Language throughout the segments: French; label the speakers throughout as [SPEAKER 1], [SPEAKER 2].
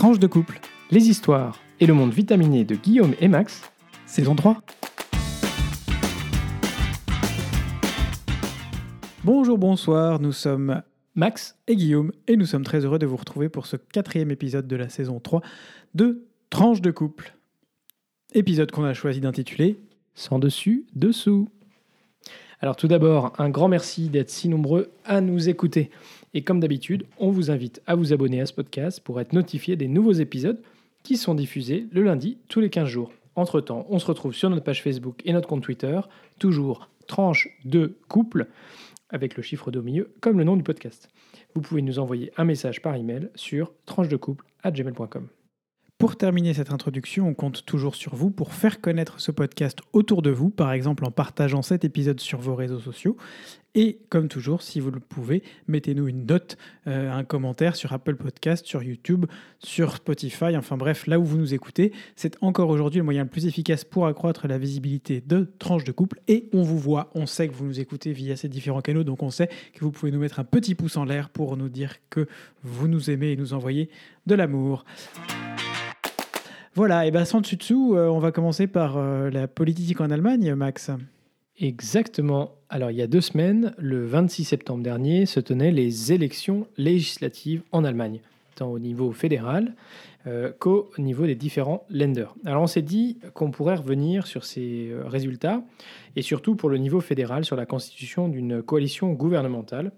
[SPEAKER 1] Tranche de couple, les histoires et le monde vitaminé de Guillaume et Max, saison 3. Bonjour, bonsoir, nous sommes Max et Guillaume et nous sommes très heureux de vous retrouver pour ce quatrième épisode de la saison 3 de Tranche de couple. Épisode qu'on a choisi d'intituler Sans dessus, dessous. Alors tout d'abord, un grand merci d'être si nombreux à nous écouter. Et comme d'habitude, on vous invite à vous abonner à ce podcast pour être notifié des nouveaux épisodes qui sont diffusés le lundi tous les 15 jours. Entre-temps, on se retrouve sur notre page Facebook et notre compte Twitter, toujours tranche de couple, avec le chiffre 2 au milieu, comme le nom du podcast. Vous pouvez nous envoyer un message par email sur tranchedecouple.gmail.com. Pour terminer cette introduction, on compte toujours sur vous pour faire connaître ce podcast autour de vous, par exemple en partageant cet épisode sur vos réseaux sociaux. Et comme toujours, si vous le pouvez, mettez-nous une note, euh, un commentaire sur Apple Podcast, sur YouTube, sur Spotify, enfin bref, là où vous nous écoutez. C'est encore aujourd'hui le moyen le plus efficace pour accroître la visibilité de Tranche de Couple. Et on vous voit, on sait que vous nous écoutez via ces différents canaux, donc on sait que vous pouvez nous mettre un petit pouce en l'air pour nous dire que vous nous aimez et nous envoyer de l'amour. Voilà, et bien sans dessus dessous, euh, on va commencer par euh, la politique en Allemagne, Max.
[SPEAKER 2] Exactement. Alors il y a deux semaines, le 26 septembre dernier, se tenaient les élections législatives en Allemagne, tant au niveau fédéral euh, qu'au niveau des différents lenders. Alors on s'est dit qu'on pourrait revenir sur ces résultats, et surtout pour le niveau fédéral, sur la constitution d'une coalition gouvernementale,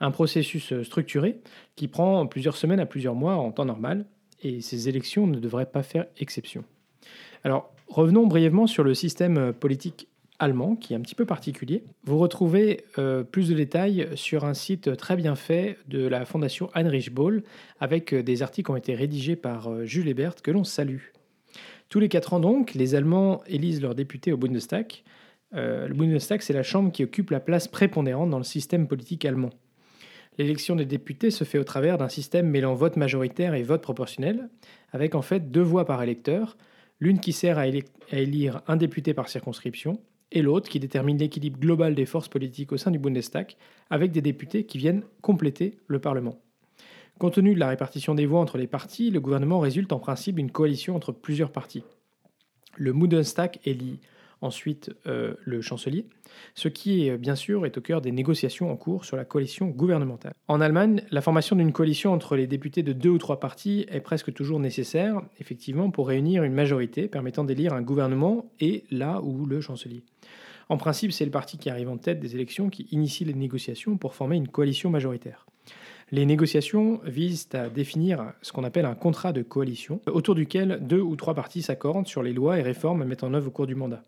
[SPEAKER 2] un processus structuré qui prend plusieurs semaines à plusieurs mois en temps normal, et ces élections ne devraient pas faire exception. Alors, revenons brièvement sur le système politique allemand, qui est un petit peu particulier. Vous retrouvez euh, plus de détails sur un site très bien fait de la fondation Heinrich Böll, avec euh, des articles qui ont été rédigés par euh, Jules Hebert, que l'on salue. Tous les quatre ans donc, les Allemands élisent leurs députés au Bundestag. le Bundestag, c'est la chambre qui occupe la place prépondérante dans le système politique allemand. L'élection des députés se fait au travers d'un système mêlant vote majoritaire et vote proportionnel, avec en fait deux voix par électeur, l'une qui sert à, élire un député par circonscription, et l'autre qui détermine l'équilibre global des forces politiques au sein du Bundestag, avec des députés qui viennent compléter le Parlement. Compte tenu de la répartition des voix entre les partis, le gouvernement résulte en principe d'une coalition entre plusieurs partis. Le Bundestag élit ensuite euh, le chancelier, ce qui est bien sûr est au cœur des négociations en cours sur la coalition gouvernementale. En Allemagne, la formation d'une coalition entre les députés de deux ou trois partis est presque toujours nécessaire, effectivement, pour réunir une majorité permettant d'élire un gouvernement et là où le chancelier. En principe, c'est le parti qui arrive en tête des élections qui initie les négociations pour former une coalition majoritaire. Les négociations visent à définir ce qu'on appelle un contrat de coalition, autour duquel deux ou trois partis s'accordent sur les lois et réformes à mettre en œuvre au cours du mandat.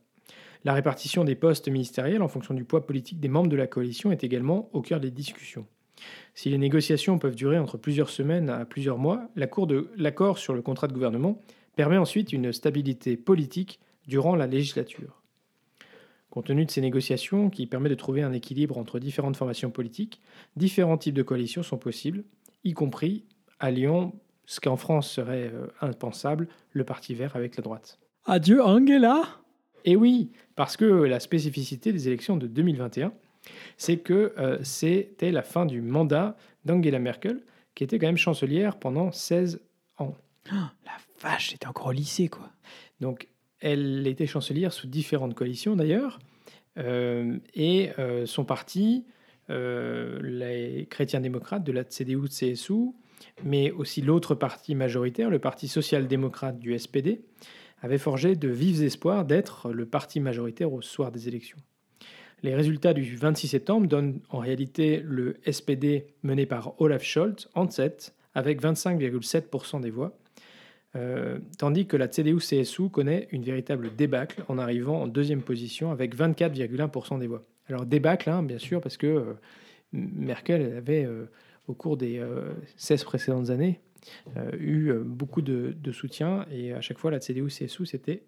[SPEAKER 2] La répartition des postes ministériels en fonction du poids politique des membres de la coalition est également au cœur des discussions. Si les négociations peuvent durer entre plusieurs semaines à plusieurs mois, l'accord sur le contrat de gouvernement permet ensuite une stabilité politique durant la législature. Compte tenu de ces négociations qui permettent de trouver un équilibre entre différentes formations politiques, différents types de coalitions sont possibles, y compris à Lyon, ce qu'en France serait euh, impensable, le Parti vert avec la droite.
[SPEAKER 1] Adieu Angela
[SPEAKER 2] et oui, parce que la spécificité des élections de 2021, c'est que euh, c'était la fin du mandat d'Angela Merkel, qui était quand même chancelière pendant 16 ans.
[SPEAKER 1] Oh, la vache, c'était encore au lycée, quoi.
[SPEAKER 2] Donc, elle était chancelière sous différentes coalitions, d'ailleurs. Euh, et euh, son parti, les chrétiens démocrates de la CDU-CSU, mais aussi l'autre parti majoritaire, le Parti social-démocrate du SPD, avait forgé de vifs espoirs d'être le parti majoritaire au soir des élections. Les résultats du 26 septembre donnent en réalité le SPD mené par Olaf Scholz en tête avec 25,7% des voix, euh, tandis que la CDU-CSU connaît une véritable débâcle en arrivant en deuxième position avec 24,1% des voix. Alors débâcle, hein, bien sûr, parce que euh, Merkel avait, euh, au cours des 16 précédentes années, eu euh, beaucoup de, soutien et à chaque fois la CDU-CSU c'était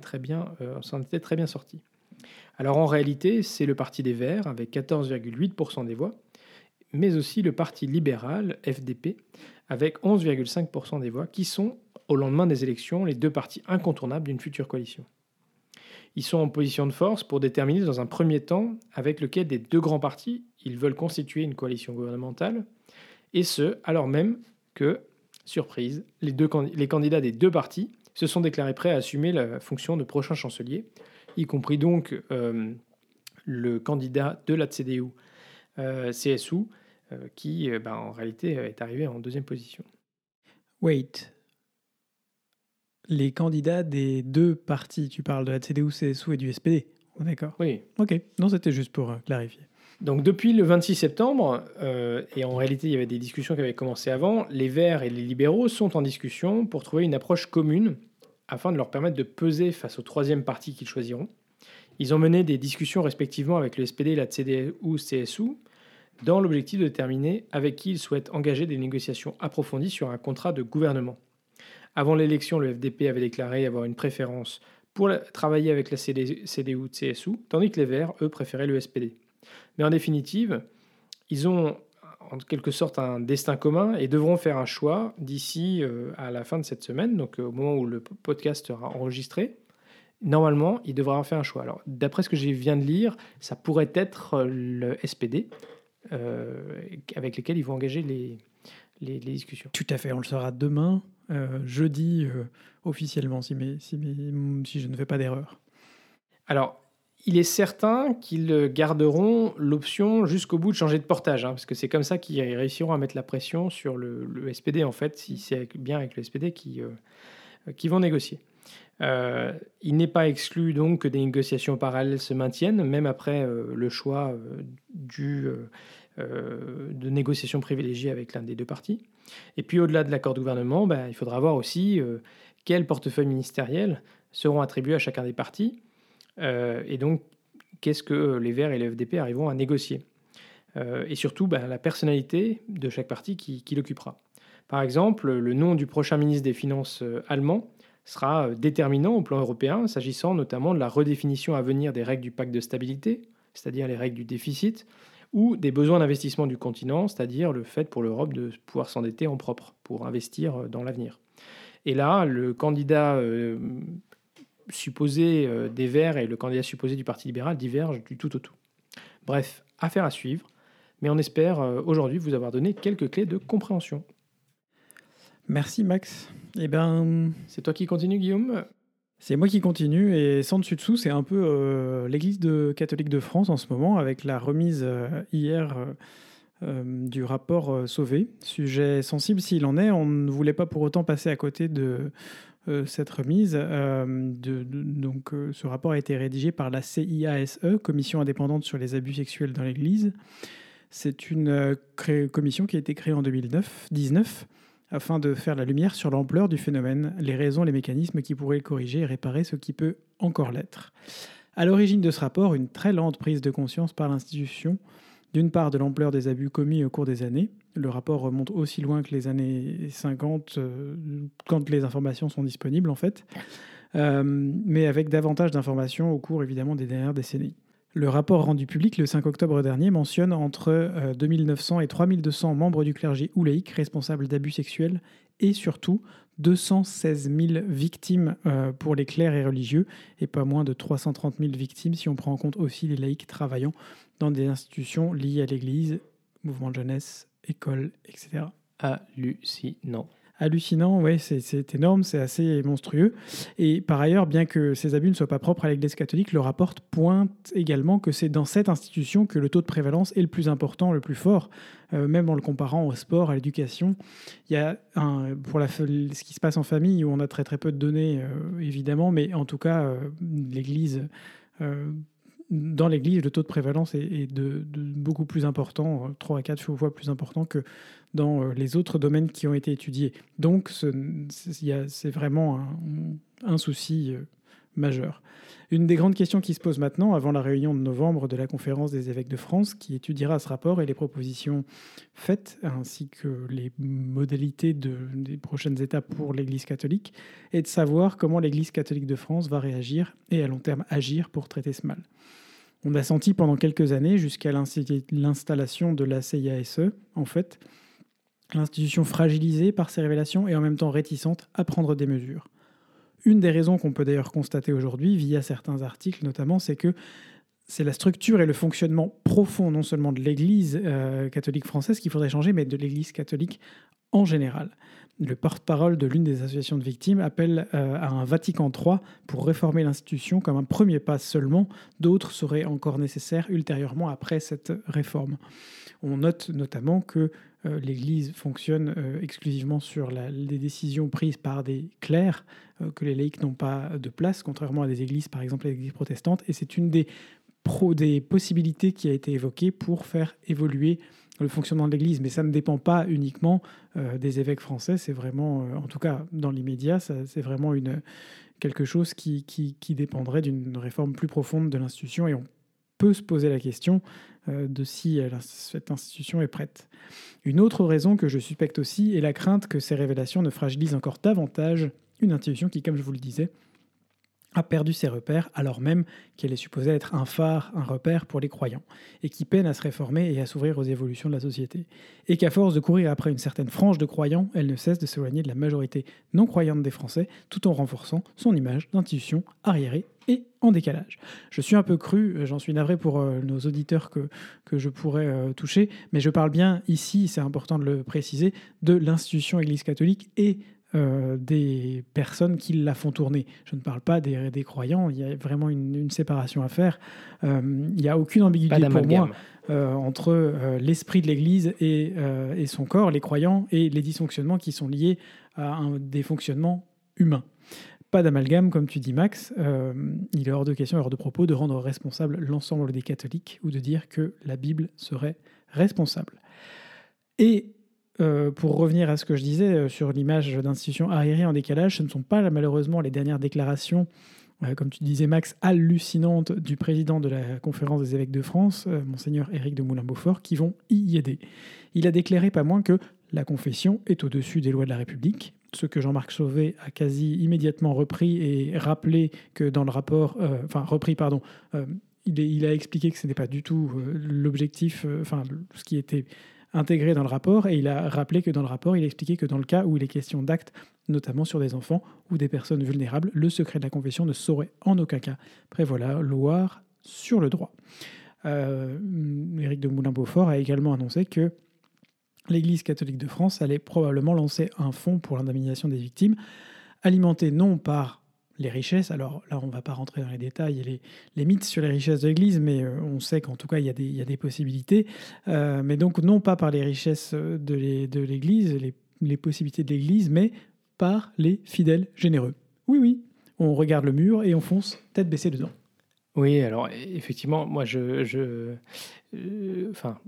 [SPEAKER 2] très bien, euh, s'en était très bien sorti. Alors en réalité, c'est le Parti des Verts avec 14,8% des voix, mais aussi le Parti libéral, FDP, avec 11,5% des voix, qui sont, au lendemain des élections, les deux partis incontournables d'une future coalition. Ils sont en position de force pour déterminer dans un premier temps avec lequel des deux grands partis ils veulent constituer une coalition gouvernementale, et ce, alors même que surprise, les, deux, les candidats des deux partis se sont déclarés prêts à assumer la fonction de prochain chancelier, y compris donc euh, le candidat de la CDU euh, CSU, euh, qui bah, en réalité est arrivé en deuxième position.
[SPEAKER 1] Wait. Les candidats des deux partis, tu parles de la CDU, CSU et du SPD, d'accord
[SPEAKER 2] Oui.
[SPEAKER 1] Ok, non, c'était juste pour clarifier.
[SPEAKER 2] Donc depuis le 26 septembre, euh, et en réalité il y avait des discussions qui avaient commencé avant, les Verts et les libéraux sont en discussion pour trouver une approche commune afin de leur permettre de peser face au troisième parti qu'ils choisiront. Ils ont mené des discussions respectivement avec le SPD et la CDU-CSU dans l'objectif de déterminer avec qui ils souhaitent engager des négociations approfondies sur un contrat de gouvernement. Avant l'élection, le FDP avait déclaré avoir une préférence pour travailler avec la CDU-CSU, tandis que les Verts, eux, préféraient le SPD. Mais en définitive, ils ont en quelque sorte un destin commun et devront faire un choix d'ici euh, à la fin de cette semaine, donc euh, au moment où le podcast sera enregistré. Normalement, ils devraient faire un choix. Alors, d'après ce que je viens de lire, ça pourrait être le SPD euh, avec lequel ils vont engager les, les, discussions.
[SPEAKER 1] Tout à fait, on le saura demain, jeudi, officiellement, si, si je ne fais pas d'erreur.
[SPEAKER 2] Alors, il est certain qu'ils garderont l'option jusqu'au bout de changer de portage, hein, parce que c'est comme ça qu'ils réussiront à mettre la pression sur le, SPD, en fait, si c'est bien avec le SPD qui, euh, qui vont négocier. Euh, il n'est pas exclu donc que des négociations parallèles se maintiennent, même après euh, le choix de négociations privilégiées avec l'un des deux partis. Et puis au-delà de l'accord de gouvernement, ben, il faudra voir aussi quels portefeuilles ministériels seront attribués à chacun des partis et donc, qu'est-ce que les Verts et le FDP arriveront à négocier? Euh, Et surtout, ben, la personnalité de chaque parti qui, l'occupera. Par exemple, le nom du prochain ministre des Finances euh, allemand sera déterminant au plan européen, s'agissant notamment de la redéfinition à venir des règles du pacte de stabilité, c'est-à-dire les règles du déficit, ou des besoins d'investissement du continent, c'est-à-dire le fait pour l'Europe de pouvoir s'endetter en propre pour investir dans l'avenir. Et là, le candidat supposé euh, des Verts et le candidat supposé du Parti libéral divergent du tout au tout. Bref, affaire à suivre, mais on espère euh, aujourd'hui vous avoir donné quelques clés de compréhension.
[SPEAKER 1] Merci Max. Eh ben,
[SPEAKER 2] c'est toi qui continue Guillaume?
[SPEAKER 1] C'est moi qui continue et sans dessus dessous, c'est un peu euh, l'Église de, catholique de France en ce moment avec la remise hier du rapport Sauvé. Sujet sensible s'il en est, on ne voulait pas pour autant passer à côté de, cette remise. Euh, de, donc, euh, ce rapport a été rédigé par la CIASE, Commission indépendante sur les abus sexuels dans l'Église. C'est une commission qui a été créée en 2019 afin de faire la lumière sur l'ampleur du phénomène, les raisons, les mécanismes qui pourraient le corriger et réparer ce qui peut encore l'être. À l'origine de ce rapport, une très lente prise de conscience par l'institution d'une part, de l'ampleur des abus commis au cours des années. Le rapport remonte aussi loin que les années 50, euh, quand les informations sont disponibles, en fait, euh, mais avec davantage d'informations au cours, évidemment, des dernières décennies. Le rapport rendu public le 5 octobre dernier mentionne entre 2900 euh, et 3200 membres du clergé ou laïcs responsables d'abus sexuels et surtout 216 000 victimes pour les clercs et religieux et pas moins de 330 000 victimes si on prend en compte aussi les laïcs travaillant dans des institutions liées à l'Église, mouvement de jeunesse, école, etc.
[SPEAKER 2] Hallucinant.
[SPEAKER 1] Hallucinant, oui, c'est énorme, c'est assez monstrueux. Et par ailleurs, bien que ces abus ne soient pas propres à l'Église catholique, le rapport pointe également que c'est dans cette institution que le taux de prévalence est le plus important, le plus fort, euh, même en le comparant au sport, à l'éducation. Il y a un, pour la, ce qui se passe en famille, où on a très très peu de données, euh, évidemment, mais en tout cas, euh, l'Église dans l'Église, le taux de prévalence est, de, beaucoup plus important, 3 euh, à 4 fois plus important que dans euh, les autres domaines qui ont été étudiés. Donc, c'est vraiment un, souci euh, majeur. Une des grandes questions qui se posent maintenant, avant la réunion de novembre de la conférence des évêques de France, qui étudiera ce rapport et les propositions faites, ainsi que les modalités des prochaines étapes pour l'Église catholique, est de savoir comment l'Église catholique de France va réagir et à long terme agir pour traiter ce mal. On a senti pendant quelques années, jusqu'à l'installation de la CIASE, en fait, l'institution fragilisée par ces révélations et en même temps réticente à prendre des mesures. Une des raisons qu'on peut d'ailleurs constater aujourd'hui, via certains articles notamment, c'est que c'est la structure et le fonctionnement profond non seulement de l'Église euh, catholique française qu'il faudrait changer, mais de l'Église catholique en général. Le porte-parole de l'une des associations de victimes appelle euh, à un Vatican III pour réformer l'institution comme un premier pas seulement. D'autres seraient encore nécessaires ultérieurement après cette réforme. On note notamment que euh, l'Église fonctionne exclusivement sur les décisions prises par des clercs, que les laïcs n'ont pas de place, contrairement à des églises, par exemple les églises protestantes. Et c'est une des des possibilités qui a été évoquées pour faire évoluer le fonctionnement de l'Église. Mais ça ne dépend pas uniquement euh, des évêques français, c'est vraiment, euh, en tout cas dans l'immédiat, c'est vraiment une, quelque chose qui, qui, dépendrait d'une réforme plus profonde de l'institution. Et on peut se poser la question euh, de si cette institution est prête. Une autre raison que je suspecte aussi est la crainte que ces révélations ne fragilisent encore davantage une institution qui, comme je vous le disais, a perdu ses repères alors même qu'elle est supposée être un phare, un repère pour les croyants, et qui peine à se réformer et à s'ouvrir aux évolutions de la société. Et qu'à force de courir après une certaine frange de croyants, elle ne cesse de s'éloigner de la majorité non croyante des Français, tout en renforçant son image d'institution arriérée et en décalage. Je suis un peu cru, euh, j'en suis navré pour euh, nos auditeurs que, que je pourrais euh, toucher, mais je parle bien ici, c'est important de le préciser, de l'institution Église catholique et euh, des personnes qui la font tourner. Je ne parle pas des, des croyants, il y a vraiment une, séparation à faire. Euh, il n'y a aucune ambiguïté pour moi euh, entre l'esprit de l'Église et, et, son corps, les croyants, et les dysfonctionnements qui sont liés à un, des fonctionnements humains. Pas d'amalgame, comme tu dis Max. il est hors de question, hors de propos de rendre responsable l'ensemble des catholiques ou de dire que la Bible serait responsable. Et euh, pour revenir à ce que je disais euh, sur l'image d'institutions arriérées en décalage, ce ne sont pas malheureusement les dernières déclarations, euh, comme tu disais Max, hallucinantes du président de la conférence des évêques de France, monseigneur Éric de Moulin-Beaufort, qui vont y aider. Il a déclaré pas moins que la confession est au-dessus des lois de la République, ce que Jean-Marc Sauvé a quasi immédiatement repris et rappelé que dans le rapport, enfin repris pardon, il, il, a expliqué que ce n'est pas du tout l'objectif, enfin ce qui était intégré dans le rapport et il a rappelé que dans le rapport, il expliquait que dans le cas où il est question d'actes, notamment sur des enfants ou des personnes vulnérables, le secret de la confession ne saurait en aucun cas prévaloir sur le droit. Euh, Éric de Moulin-Beaufort a également annoncé que l'Église catholique de France allait probablement lancer un fonds pour l'indemnisation des victimes, alimenté non par les richesses. Alors là, on ne va pas rentrer dans les détails et les, mythes sur les richesses de l'Église, mais euh, on sait qu'en tout cas, il y a des, possibilités. Euh, mais donc, non pas par les richesses de l'Église, les, possibilités de l'Église, mais par les fidèles généreux. Oui, oui, on regarde le mur et on fonce tête baissée dedans.
[SPEAKER 2] Oui, alors effectivement, moi, je, je, euh, enfin,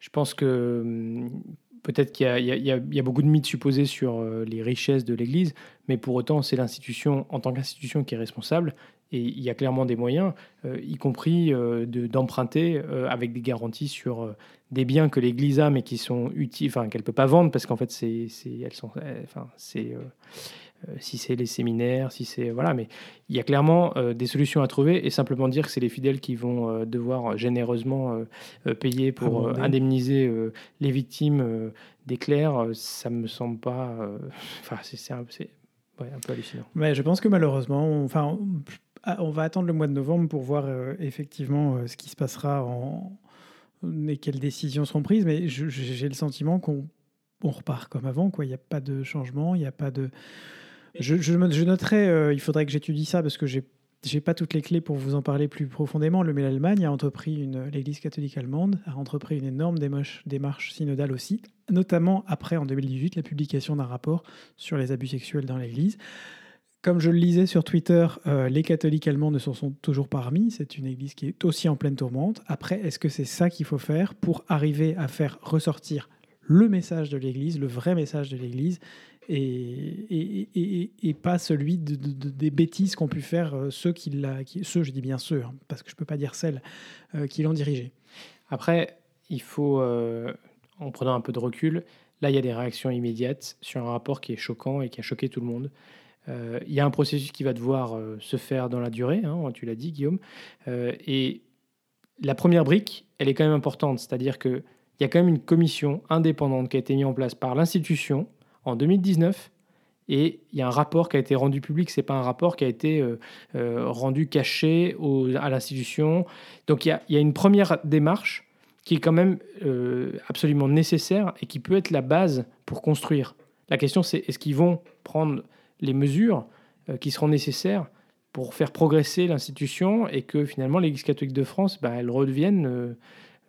[SPEAKER 2] je pense que hum, Peut-être qu'il y, a beaucoup de mythes supposés sur euh, les richesses de l'Église, mais pour autant, c'est l'institution en tant qu'institution qui est responsable. Et il y a clairement des moyens, euh, y compris euh, d'emprunter avec des garanties sur des biens que l'Église a, mais qui sont utiles, enfin qu'elle peut pas vendre parce qu'en fait, c'est, elles sont, enfin, c'est si c'est les séminaires, si c'est voilà, mais il y a clairement euh, des solutions à trouver et simplement dire que c'est les fidèles qui vont euh, devoir généreusement payer pour indemniser les victimes des clercs, ça me semble pas, enfin c'est un, un, peu hallucinant.
[SPEAKER 1] Mais je pense que malheureusement, on, enfin on va attendre le mois de novembre pour voir effectivement ce qui se passera en, et quelles décisions seront prises, mais j'ai le sentiment qu'on on repart comme avant. Quoi. Il n'y a pas de changement, il n'y a pas de. Je, noterai, euh, il faudrait que j'étudie ça parce que j'ai n'ai pas toutes les clés pour vous en parler plus profondément, mais l'Allemagne a entrepris une, l'Église catholique allemande a entrepris une énorme démarche, synodale aussi, notamment après en 2018 la publication d'un rapport sur les abus sexuels dans l'Église. Comme je le lisais sur Twitter, euh, les catholiques allemands ne s'en sont toujours pas remis. C'est une église qui est aussi en pleine tourmente. Après, est-ce que c'est ça qu'il faut faire pour arriver à faire ressortir le message de l'église, le vrai message de l'église et, pas celui de, des bêtises qu'ont pu faire euh, ceux qui ceux, je dis bien ceux, hein, parce que je ne peux pas dire celles euh, qui l'ont dirigé.
[SPEAKER 2] Après, il faut, euh, en prenant un peu de recul, là, il y a des réactions immédiates sur un rapport qui est choquant et qui a choqué tout le monde. il y a un processus qui va devoir se faire dans la durée, hein, tu l'as dit, Guillaume. et la première brique, elle est quand même importante, c'est-à-dire qu'il y a quand même une commission indépendante qui a été mise en place par l'institution en 2019 et il y a un rapport qui a été rendu public, c'est pas un rapport qui a été euh, euh, rendu caché à l'institution. Donc il y, a, une première démarche qui est quand même euh, absolument nécessaire et qui peut être la base pour construire. La question c'est est-ce qu'ils vont prendre les mesures qui seront nécessaires pour faire progresser l'institution et que finalement l'Église catholique de France, bah, elle redevienne,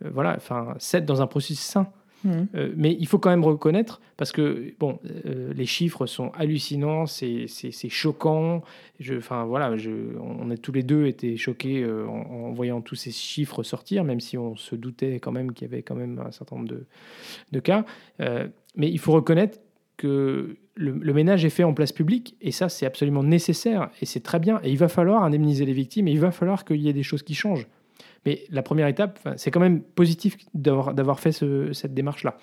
[SPEAKER 2] voilà, enfin, dans un processus sain. Mhm. Euh, mais il faut quand même reconnaître, parce que bon, euh, les chiffres sont hallucinants, c'est choquant. Enfin, voilà, on a tous les deux été choqués euh, en, voyant tous ces chiffres sortir, même si on se doutait quand même qu'il y avait quand même un certain nombre de, de cas. mais il faut reconnaître que le, le, ménage est fait en place publique, et ça, c'est absolument nécessaire, et c'est très bien. Et il va falloir indemniser les victimes, et il va falloir qu'il y ait des choses qui changent. Mais la première étape, c'est quand même positif d'avoir fait cette démarche-là.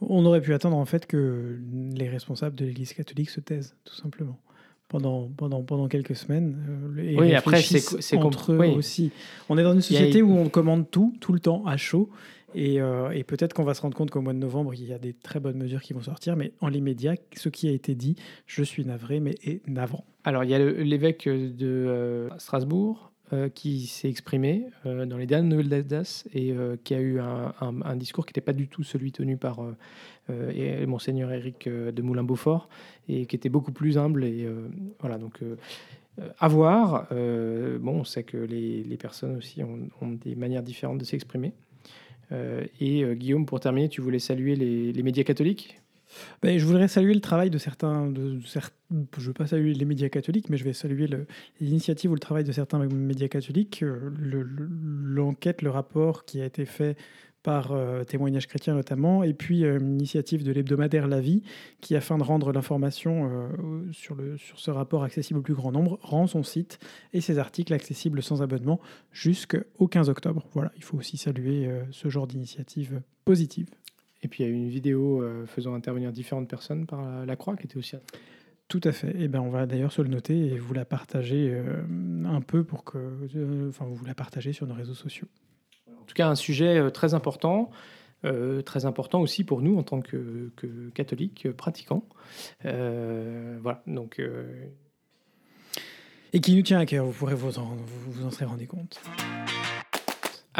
[SPEAKER 1] On aurait pu attendre en fait que les responsables de l'Église catholique se taisent, tout simplement. Pendant, pendant, pendant quelques semaines.
[SPEAKER 2] Euh, oui, après, c'est
[SPEAKER 1] entre eux aussi. On est dans une société où on commande tout, tout le temps, à chaud. Et, euh, et peut-être qu'on va se rendre compte qu'au mois de novembre, il y a des très bonnes mesures qui vont sortir. Mais en l'immédiat, ce qui a été dit, je suis navré, mais est navrant.
[SPEAKER 2] Alors, il y a l'évêque de euh, Strasbourg, euh, qui s'est exprimé euh, dans les dernières nouvelles d'Alsace et euh, qui a eu un, discours qui n'était pas du tout celui tenu par monseigneur Éric de Moulin-Beaufort et qui était beaucoup plus humble et voilà donc à voir. bon, on sait que les, personnes aussi ont, des manières différentes de s'exprimer. et Guillaume, pour terminer, tu voulais saluer les médias catholiques?
[SPEAKER 1] Je voudrais saluer le travail de certains, je ne veux pas saluer les médias catholiques, mais je vais saluer l'initiative ou le travail de certains médias catholiques. Euh, l'enquête, le, rapport qui a été fait par euh, témoignage chrétien notamment, et puis euh, une initiative de l'hebdomadaire La Vie, qui, afin de rendre l'information sur, le, sur ce rapport accessible au plus grand nombre, rend son site et ses articles accessibles sans abonnement jusqu'au 15 octobre. Voilà, il faut aussi saluer ce genre d'initiative positive.
[SPEAKER 2] Et puis il y a eu une vidéo euh, faisant intervenir différentes personnes par la, Croix qui était aussi.
[SPEAKER 1] Tout à fait. Et eh ben, on va d'ailleurs se le noter et vous la partager euh, un peu pour que. Euh, enfin, vous la partagez sur nos réseaux sociaux.
[SPEAKER 2] En tout cas, un sujet très important. très important aussi pour nous en tant que, catholiques pratiquants. voilà, donc.
[SPEAKER 1] Et qui nous tient à cœur, vous pourrez vous en, vous, en serez rendu compte.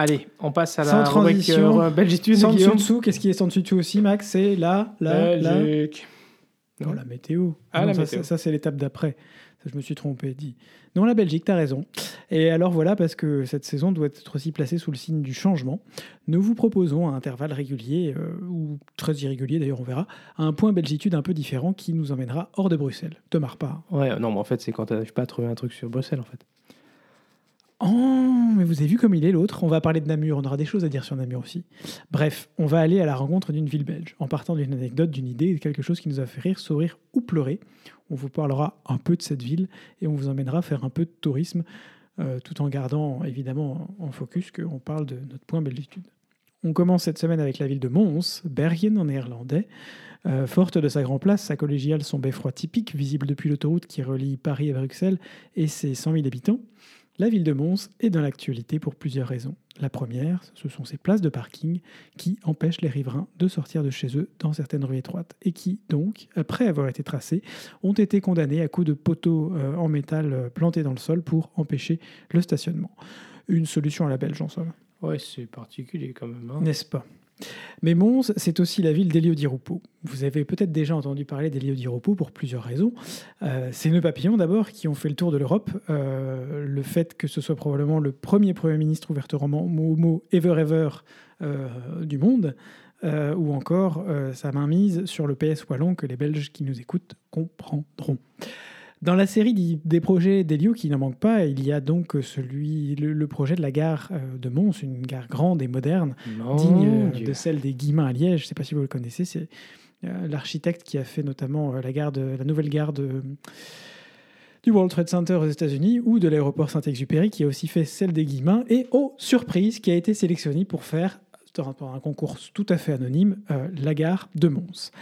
[SPEAKER 2] Allez, on passe à la rubrique euh, Belgitude.
[SPEAKER 1] Sans dessous, qu'est-ce qui est sans dessous aussi, Max C'est la, la,
[SPEAKER 2] Belgique.
[SPEAKER 1] la... Non, la météo. Ah, la ça, météo. ça c'est l'étape d'après. je me suis trompé, dit. Non, la Belgique, tu as raison. Et alors voilà, parce que cette saison doit être aussi placée sous le signe du changement, nous vous proposons à intervalles réguliers, euh, ou très irréguliers d'ailleurs, on verra, un point Belgitude un peu différent qui nous emmènera hors de Bruxelles. Te marre pas.
[SPEAKER 2] Ouais, non, mais en fait, c'est quand tu n'arrives pas à trouver un truc sur Bruxelles, en fait.
[SPEAKER 1] Oh, mais vous avez vu comme il est l'autre On va parler de Namur, on aura des choses à dire sur Namur aussi. Bref, on va aller à la rencontre d'une ville belge, en partant d'une anecdote, d'une idée, de quelque chose qui nous a fait rire, sourire ou pleurer. On vous parlera un peu de cette ville et on vous emmènera faire un peu de tourisme, euh, tout en gardant évidemment en focus qu'on parle de notre point belgitude. On commence cette semaine avec la ville de Mons, Bergen en néerlandais. Euh, forte de sa grande place, sa collégiale, son beffroi typique, visible depuis l'autoroute qui relie Paris à Bruxelles et ses 100 000 habitants. La ville de Mons est dans l'actualité pour plusieurs raisons. La première, ce sont ses places de parking qui empêchent les riverains de sortir de chez eux dans certaines rues étroites et qui, donc, après avoir été tracées, ont été condamnés à coups de poteaux euh, en métal euh, plantés dans le sol pour empêcher le stationnement. Une solution à la belge en somme.
[SPEAKER 2] Ouais, c'est particulier quand même. Hein.
[SPEAKER 1] N'est-ce pas? Mais Mons, c'est aussi la ville d'Elio Di. Vous avez peut-être déjà entendu parler d'Elio Di pour plusieurs raisons. Euh, c'est nos papillons d'abord qui ont fait le tour de l'Europe. Euh, le fait que ce soit probablement le premier Premier ministre ouvertement homo ever ever euh, du monde. ou encore sa mainmise sur le PS wallon que les Belges qui nous écoutent comprendront. Dans la série des projets d'Elio qui n'en manque pas, il y a donc celui, le, projet de la gare euh, de Mons, une gare grande et moderne, digne de celle des Guillemins à Liège. Je ne sais pas si vous le connaissez, c'est euh, l'architecte qui a fait notamment euh, la, gare la nouvelle gare du World Trade Center aux États-Unis ou de l'aéroport Saint-Exupéry qui a aussi fait celle des Guillemins et, oh surprise, qui a été sélectionné pour faire, dans un concours tout à fait anonyme, la gare de Mons.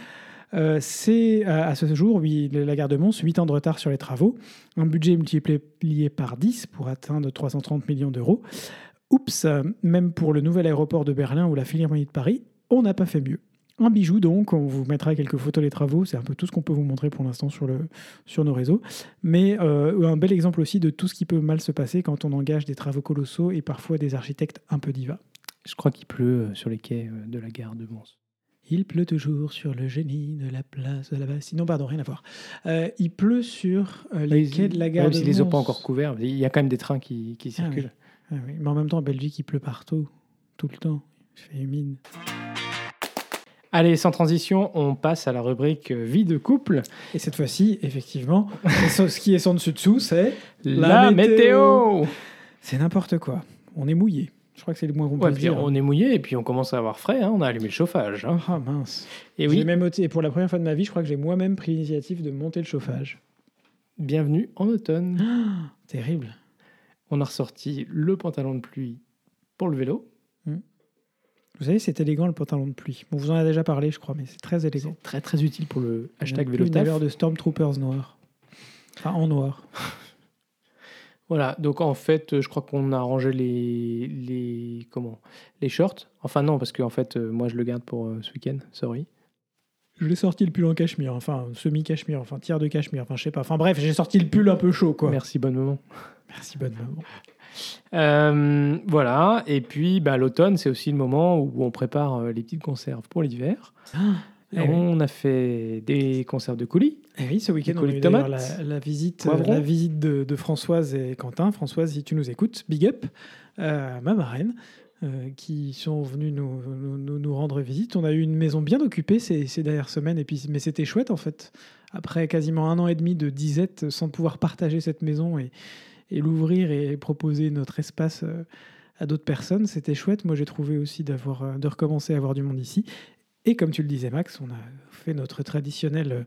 [SPEAKER 1] Euh, c'est à ce jour, la gare de Mons, 8 ans de retard sur les travaux, un budget multiplié par 10 pour atteindre 330 millions d'euros. Oups, même pour le nouvel aéroport de Berlin ou la Philharmonie de Paris, on n'a pas fait mieux. un bijou donc, on vous mettra quelques photos des travaux, c'est un peu tout ce qu'on peut vous montrer pour l'instant sur, sur nos réseaux, mais euh, un bel exemple aussi de tout ce qui peut mal se passer quand on engage des travaux colossaux et parfois des architectes un peu divas.
[SPEAKER 2] Je crois qu'il pleut euh, sur les quais euh, de la gare de Mons.
[SPEAKER 1] Il pleut toujours sur le génie de la place de la Bastille. Non, pardon, rien à voir. Euh, il pleut sur euh, les quais de la gare
[SPEAKER 2] Même
[SPEAKER 1] de
[SPEAKER 2] s'ils les ont pas encore couverts, il y a quand même des trains qui, qui
[SPEAKER 1] Ah
[SPEAKER 2] circulent.
[SPEAKER 1] Ah oui, Mais en même temps, en Belgique, il pleut partout, tout le temps. Il fait humide.
[SPEAKER 2] Allez, sans transition, on passe à la rubrique euh, vie de couple.
[SPEAKER 1] Et cette fois-ci, effectivement, ce qui est sans dessus-dessous, c'est
[SPEAKER 2] La,
[SPEAKER 1] La
[SPEAKER 2] météo,
[SPEAKER 1] c'est n'importe quoi. On est mouillé. Je crois que c'est le moins qu'on
[SPEAKER 2] Ouais,
[SPEAKER 1] peut dire.
[SPEAKER 2] On est mouillé et puis on commence à avoir frais. hein, on a allumé le chauffage. hein.
[SPEAKER 1] Ah mince.
[SPEAKER 2] Et oui,
[SPEAKER 1] même et pour la première fois de ma vie, je crois que j'ai moi-même pris l'initiative de monter le chauffage.
[SPEAKER 2] bienvenue en automne.
[SPEAKER 1] Terrible.
[SPEAKER 2] On a ressorti le pantalon de pluie pour le vélo.
[SPEAKER 1] Vous savez, c'est élégant le pantalon de pluie. On vous en a déjà parlé, je crois, mais c'est très élégant.
[SPEAKER 2] Très très utile pour le hashtag vélo
[SPEAKER 1] Une allure de Stormtroopers noir. Enfin, en noir.
[SPEAKER 2] Voilà, donc en fait, euh, je crois qu'on a rangé les, les comment les shorts. Enfin non, parce que en fait, euh, moi je le garde pour euh, ce week-end. Sorry.
[SPEAKER 1] Je l'ai sorti le pull en cachemire, enfin semi-cachemire, enfin tiers de cachemire, enfin je sais pas. Enfin bref, j'ai sorti le pull un peu chaud, quoi.
[SPEAKER 2] Merci, bonne moment.
[SPEAKER 1] Merci, bonne maman.
[SPEAKER 2] Euh, voilà, et puis bah, l'automne, c'est aussi le moment où on prépare les petites conserves pour l'hiver.
[SPEAKER 1] Eh oui.
[SPEAKER 2] on a fait des conserves de coulis.
[SPEAKER 1] Eh oui, ce week-end, on a eu la, la visite, la visite de, de Françoise et Quentin. Françoise, si tu nous écoutes, big up, euh, ma marraine, euh, qui sont venus nous, nous, nous- nous rendre visite. On a eu une maison bien occupée ces, ces dernières semaines, et puis, mais c'était chouette en fait. Après quasiment un an et demi de disette sans pouvoir partager cette maison et, et l'ouvrir et proposer notre espace euh, à d'autres personnes, c'était chouette. Moi, j'ai trouvé aussi d'avoir, euh, de recommencer à avoir du monde ici. Et comme tu le disais, Max, on a fait notre traditionnel euh,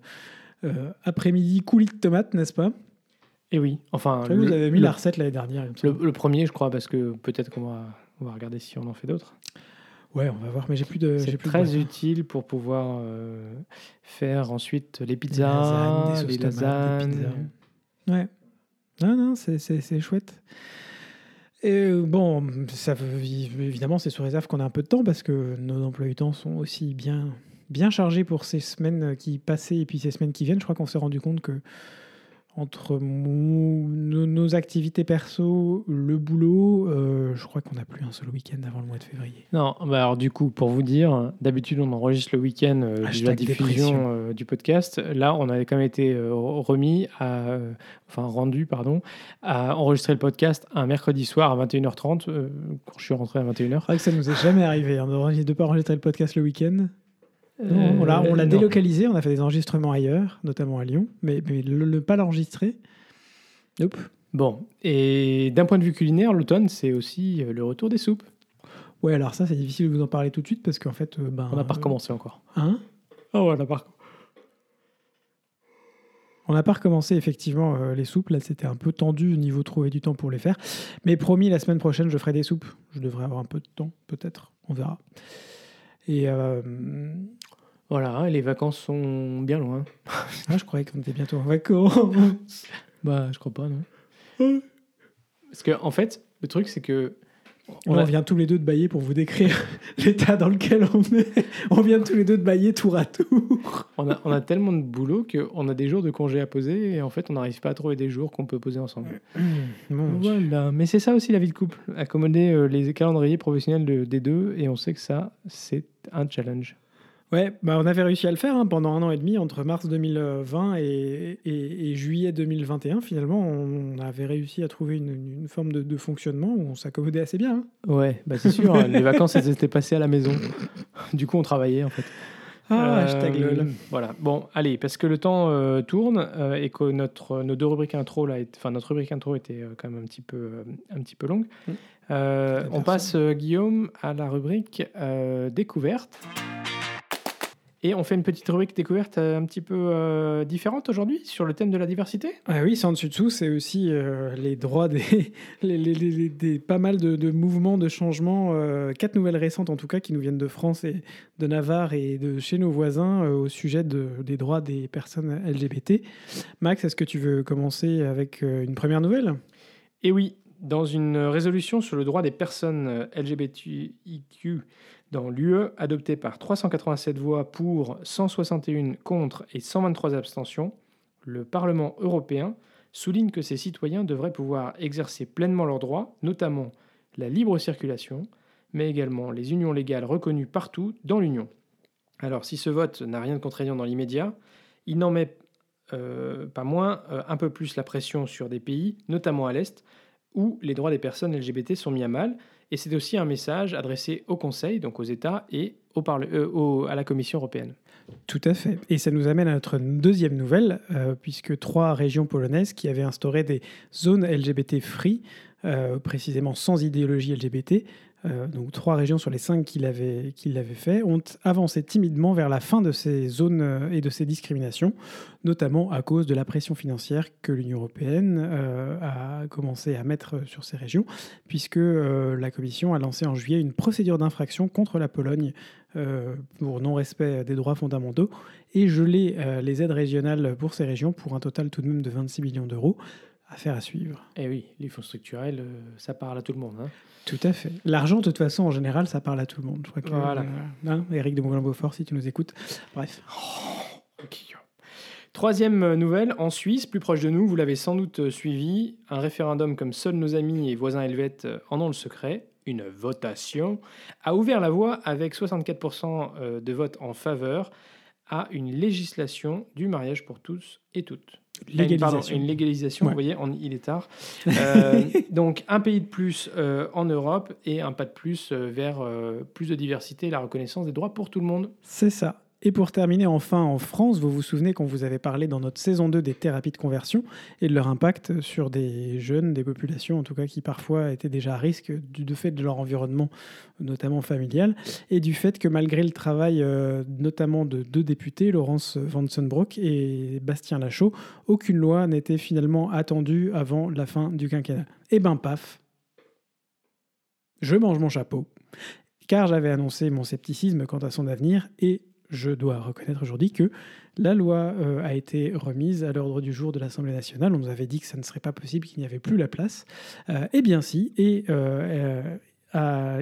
[SPEAKER 1] euh, après-midi coulis de tomates, n'est-ce pas?
[SPEAKER 2] Et oui, enfin,
[SPEAKER 1] Vous avez mis
[SPEAKER 2] le-
[SPEAKER 1] la recette l'année dernière.
[SPEAKER 2] le- premier, je crois, parce que peut-être qu'on va, on va regarder si on en fait d'autres.
[SPEAKER 1] Ouais, on va voir, mais j'ai plus de.
[SPEAKER 2] C'est
[SPEAKER 1] de
[SPEAKER 2] très utile pour pouvoir euh, faire ensuite les pizzas,
[SPEAKER 1] lasagnes, des
[SPEAKER 2] les
[SPEAKER 1] tomates, des
[SPEAKER 2] lasagnes.
[SPEAKER 1] pizzas. Ouais. Non, non, c'est chouette. Et euh, bon, ça évidemment, c'est sous réserve qu'on a un peu de temps parce que nos emplois du temps sont aussi bien, bien chargés pour ces semaines qui passaient et puis ces semaines qui viennent. Je crois qu'on s'est rendu compte que entre nos, nos activités perso, le boulot, euh, je crois qu'on n'a plus un seul week-end avant le mois de février.
[SPEAKER 2] Non, bah alors du coup, pour vous dire, d'habitude on enregistre le week-end euh, de la
[SPEAKER 1] Hashtag
[SPEAKER 2] diffusion euh, du podcast. Là, on avait quand même été euh, remis à, euh, enfin rendu, pardon, à enregistrer le podcast un mercredi soir à 21h30 euh, quand je suis rentré à 21h.
[SPEAKER 1] C'est vrai que ça nous est jamais arrivé hein, de ne pas enregistrer le podcast le week-end. Non, on l'a on l'a
[SPEAKER 2] Euh, non.
[SPEAKER 1] délocalisé, on a fait des enregistrements ailleurs, notamment à Lyon, mais, mais le, le pas l'enregistrer. Nope.
[SPEAKER 2] Bon, et d'un point de vue culinaire, l'automne, c'est aussi euh, le retour des soupes.
[SPEAKER 1] Ouais, alors ça, c'est difficile de vous en parler tout de suite parce qu'en fait, euh, ben,
[SPEAKER 2] On n'a pas
[SPEAKER 1] euh,
[SPEAKER 2] recommencé encore.
[SPEAKER 1] Hein?
[SPEAKER 2] Ouais, on n'a pas
[SPEAKER 1] On n'a pas recommencé effectivement euh, les soupes. Là, c'était un peu tendu au niveau trouver du temps pour les faire. Mais promis, la semaine prochaine, je ferai des soupes. Je devrais avoir un peu de temps, peut-être. On verra. Et euh,
[SPEAKER 2] Voilà, les vacances sont bien loin.
[SPEAKER 1] ah, je croyais qu'on était bientôt en vacances.
[SPEAKER 2] Bah, je crois pas, non. Parce que en fait, le truc, c'est que
[SPEAKER 1] On
[SPEAKER 2] on a-
[SPEAKER 1] vient tous les deux de bailler pour vous décrire l'état dans lequel on est. On vient tous les deux de bailler tour à tour.
[SPEAKER 2] On a, on a tellement de boulot qu'on a des jours de congé à poser et en fait on n'arrive pas à trouver des jours qu'on peut poser ensemble.
[SPEAKER 1] Mon Dieu.
[SPEAKER 2] Voilà, mais c'est ça aussi la vie de couple, accommoder euh, les calendriers professionnels de- des deux et on sait que ça c'est un challenge.
[SPEAKER 1] Ouais, bah on avait réussi à le faire hein, pendant un an et demi, entre mars 2020 et, et- et juillet 2021. Finalement, on avait réussi à trouver une, une forme de, de fonctionnement où on s'accommodait assez bien. hein.
[SPEAKER 2] Ouais, bah c'est sûr, les vacances elles étaient passées à la maison. Du coup on travaillait en fait.
[SPEAKER 1] Ah,
[SPEAKER 2] Euh,
[SPEAKER 1] hashtag lol.
[SPEAKER 2] Voilà, bon, allez, parce que le temps euh, tourne euh, et que notre, nos deux rubriques intro, là, enfin notre rubrique intro était euh, quand même un petit peu, euh, un petit peu longue.
[SPEAKER 1] Mm.
[SPEAKER 2] Euh, on passe, euh, Guillaume, à la rubrique euh, découverte. Et on fait une petite rubrique découverte euh, un petit peu euh, différente aujourd'hui sur le thème de la diversité.
[SPEAKER 1] Ah oui, sans dessus dessous, c'est aussi euh, les droits des, les, les- les- les- des pas mal de, de mouvements, de changements. euh, quatre nouvelles récentes en tout cas qui nous viennent de France et de Navarre et de chez nos voisins euh, au sujet de- des droits des personnes LGBT. Max, est-ce que tu veux commencer avec euh, une première nouvelle?
[SPEAKER 2] Et oui, dans une résolution sur le droit des personnes LGBTIQ dans l'UE, adopté par 387 voix pour, 161 contre et 123 abstentions, le Parlement européen souligne que ses citoyens devraient pouvoir exercer pleinement leurs droits, notamment la libre circulation, mais également les unions légales reconnues partout dans l'Union. Alors si ce vote n'a rien de contraignant dans l'immédiat, il n'en met euh, pas moins euh, un peu plus la pression sur des pays, notamment à l'Est, où les droits des personnes LGBT sont mis à mal. Et c'est aussi un message adressé au Conseil, donc aux États et euh, à la Commission européenne.
[SPEAKER 1] Tout à fait. Et ça nous amène à notre deuxième nouvelle, puisque trois régions polonaises qui avaient instauré des zones LGBT free, précisément sans idéologie LGBT, euh, donc trois régions sur les cinq qu'il avait, fait, ont avancé timidement vers la fin de ces zones euh, et de ces discriminations, notamment à cause de la pression financière que l'Union européenne euh, a commencé à mettre sur ces régions, puisque la Commission a lancé en juillet une procédure d'infraction contre la Pologne pour non-respect des droits fondamentaux et gelé les aides régionales pour ces régions pour un total tout de même de 26 millions d'euros. Affaire à suivre.
[SPEAKER 2] Eh oui, les fonds structurels, ça parle à tout le monde. Hein.
[SPEAKER 1] Tout à fait. L'argent, de toute façon, en général, ça parle à tout le monde. Je crois que, voilà. Euh, Eric de Moulin-Beaufort, si tu nous écoutes. Bref. Oh,
[SPEAKER 2] Troisième euh, nouvelle, en Suisse, plus proche de nous, vous l'avez sans doute euh, suivi, un référendum comme seuls nos amis et voisins helvètes en ont le secret, une votation, a ouvert la voie avec 64% de votes en faveur à une législation du mariage pour tous et toutes.
[SPEAKER 1] Légalisation.
[SPEAKER 2] une légalisation, vous voyez, il est tard. Euh, donc un pays de plus euh, en Europe et un pas de plus euh, vers plus de diversité et la reconnaissance des droits pour tout le monde.
[SPEAKER 1] C'est ça. Et pour terminer, enfin, en France, vous vous souvenez qu'on vous avait parlé dans notre saison 2 des thérapies de conversion et de leur impact sur des jeunes, des populations en tout cas, qui parfois étaient déjà à risque du fait de leur environnement, notamment familial, et du fait que malgré le travail euh, notamment de deux députés, Laurence Vansenbroek et Bastien Lachaud, aucune loi n'était finalement attendue avant la fin du quinquennat. Et ben paf, je mange mon chapeau. Car j'avais annoncé mon scepticisme quant à son avenir et je dois reconnaître aujourd'hui que la loi euh, a été remise à l'ordre du jour de l'Assemblée nationale. On nous avait dit que ça ne serait pas possible, qu'il n'y avait plus la place. Euh, eh bien si, et euh,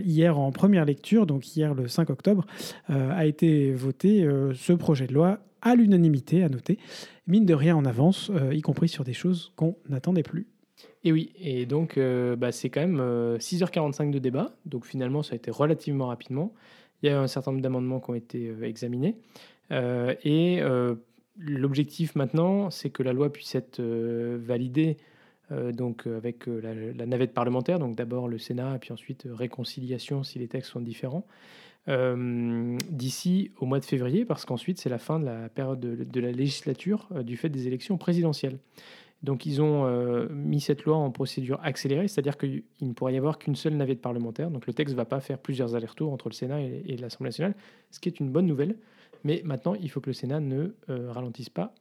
[SPEAKER 1] hier en première lecture, donc hier le 5 octobre, a été voté ce projet de loi à l'unanimité, à noter, mine de rien en avance, y compris sur des choses qu'on n'attendait plus.
[SPEAKER 2] Et oui, et donc bah, c'est quand même 6h45 de débat, donc finalement ça a été relativement rapidement. Il y a un certain nombre d'amendements qui ont été euh, examinés. Euh, et euh, l'objectif maintenant, c'est que la loi puisse être validée avec la, navette parlementaire, donc d'abord le Sénat, puis ensuite réconciliation si les textes sont différents, d'ici au mois de février, parce qu'ensuite c'est la fin de la période de la législature du fait des élections présidentielles. Donc ils ont euh, mis cette loi en procédure accélérée, c'est-à-dire qu'il ne pourrait y avoir qu'une seule navette parlementaire. Donc le texte ne va pas faire plusieurs allers-retours entre le Sénat et, l'Assemblée nationale, ce qui est une bonne nouvelle. Mais maintenant, il faut que le Sénat ne euh, ralentisse pas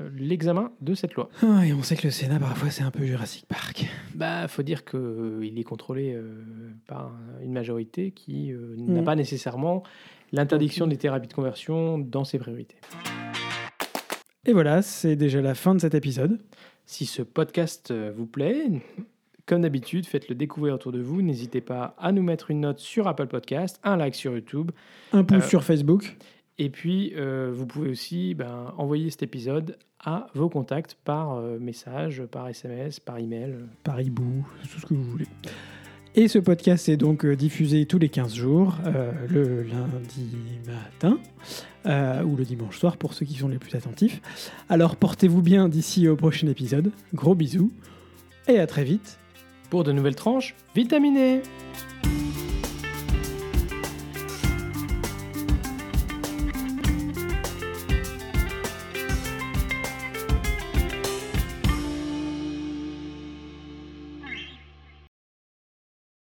[SPEAKER 2] euh, l'examen de cette loi.
[SPEAKER 1] Ah, et on sait que le Sénat, parfois, c'est un peu Jurassic Park.
[SPEAKER 2] Bah, faut dire qu'il est contrôlé par une majorité qui n'a mm. pas nécessairement l'interdiction des thérapies de conversion dans ses priorités.
[SPEAKER 1] Et voilà, c'est déjà la fin de cet épisode.
[SPEAKER 2] Si ce podcast euh, vous plaît, comme d'habitude, faites-le découvrir autour de vous. N'hésitez pas à nous mettre une note sur Apple Podcast, un like sur YouTube,
[SPEAKER 1] un pouce euh, sur Facebook.
[SPEAKER 2] Et puis, euh, vous pouvez aussi ben, envoyer cet épisode à vos contacts par message, par SMS, par email.
[SPEAKER 1] Par hibou, tout ce que vous voulez. Et ce podcast est donc diffusé tous les 15 jours, le lundi matin. Euh, ou le dimanche soir pour ceux qui sont les plus attentifs. Alors portez-vous bien d'ici au prochain épisode. Gros bisous et à très vite
[SPEAKER 2] pour de nouvelles tranches vitaminées.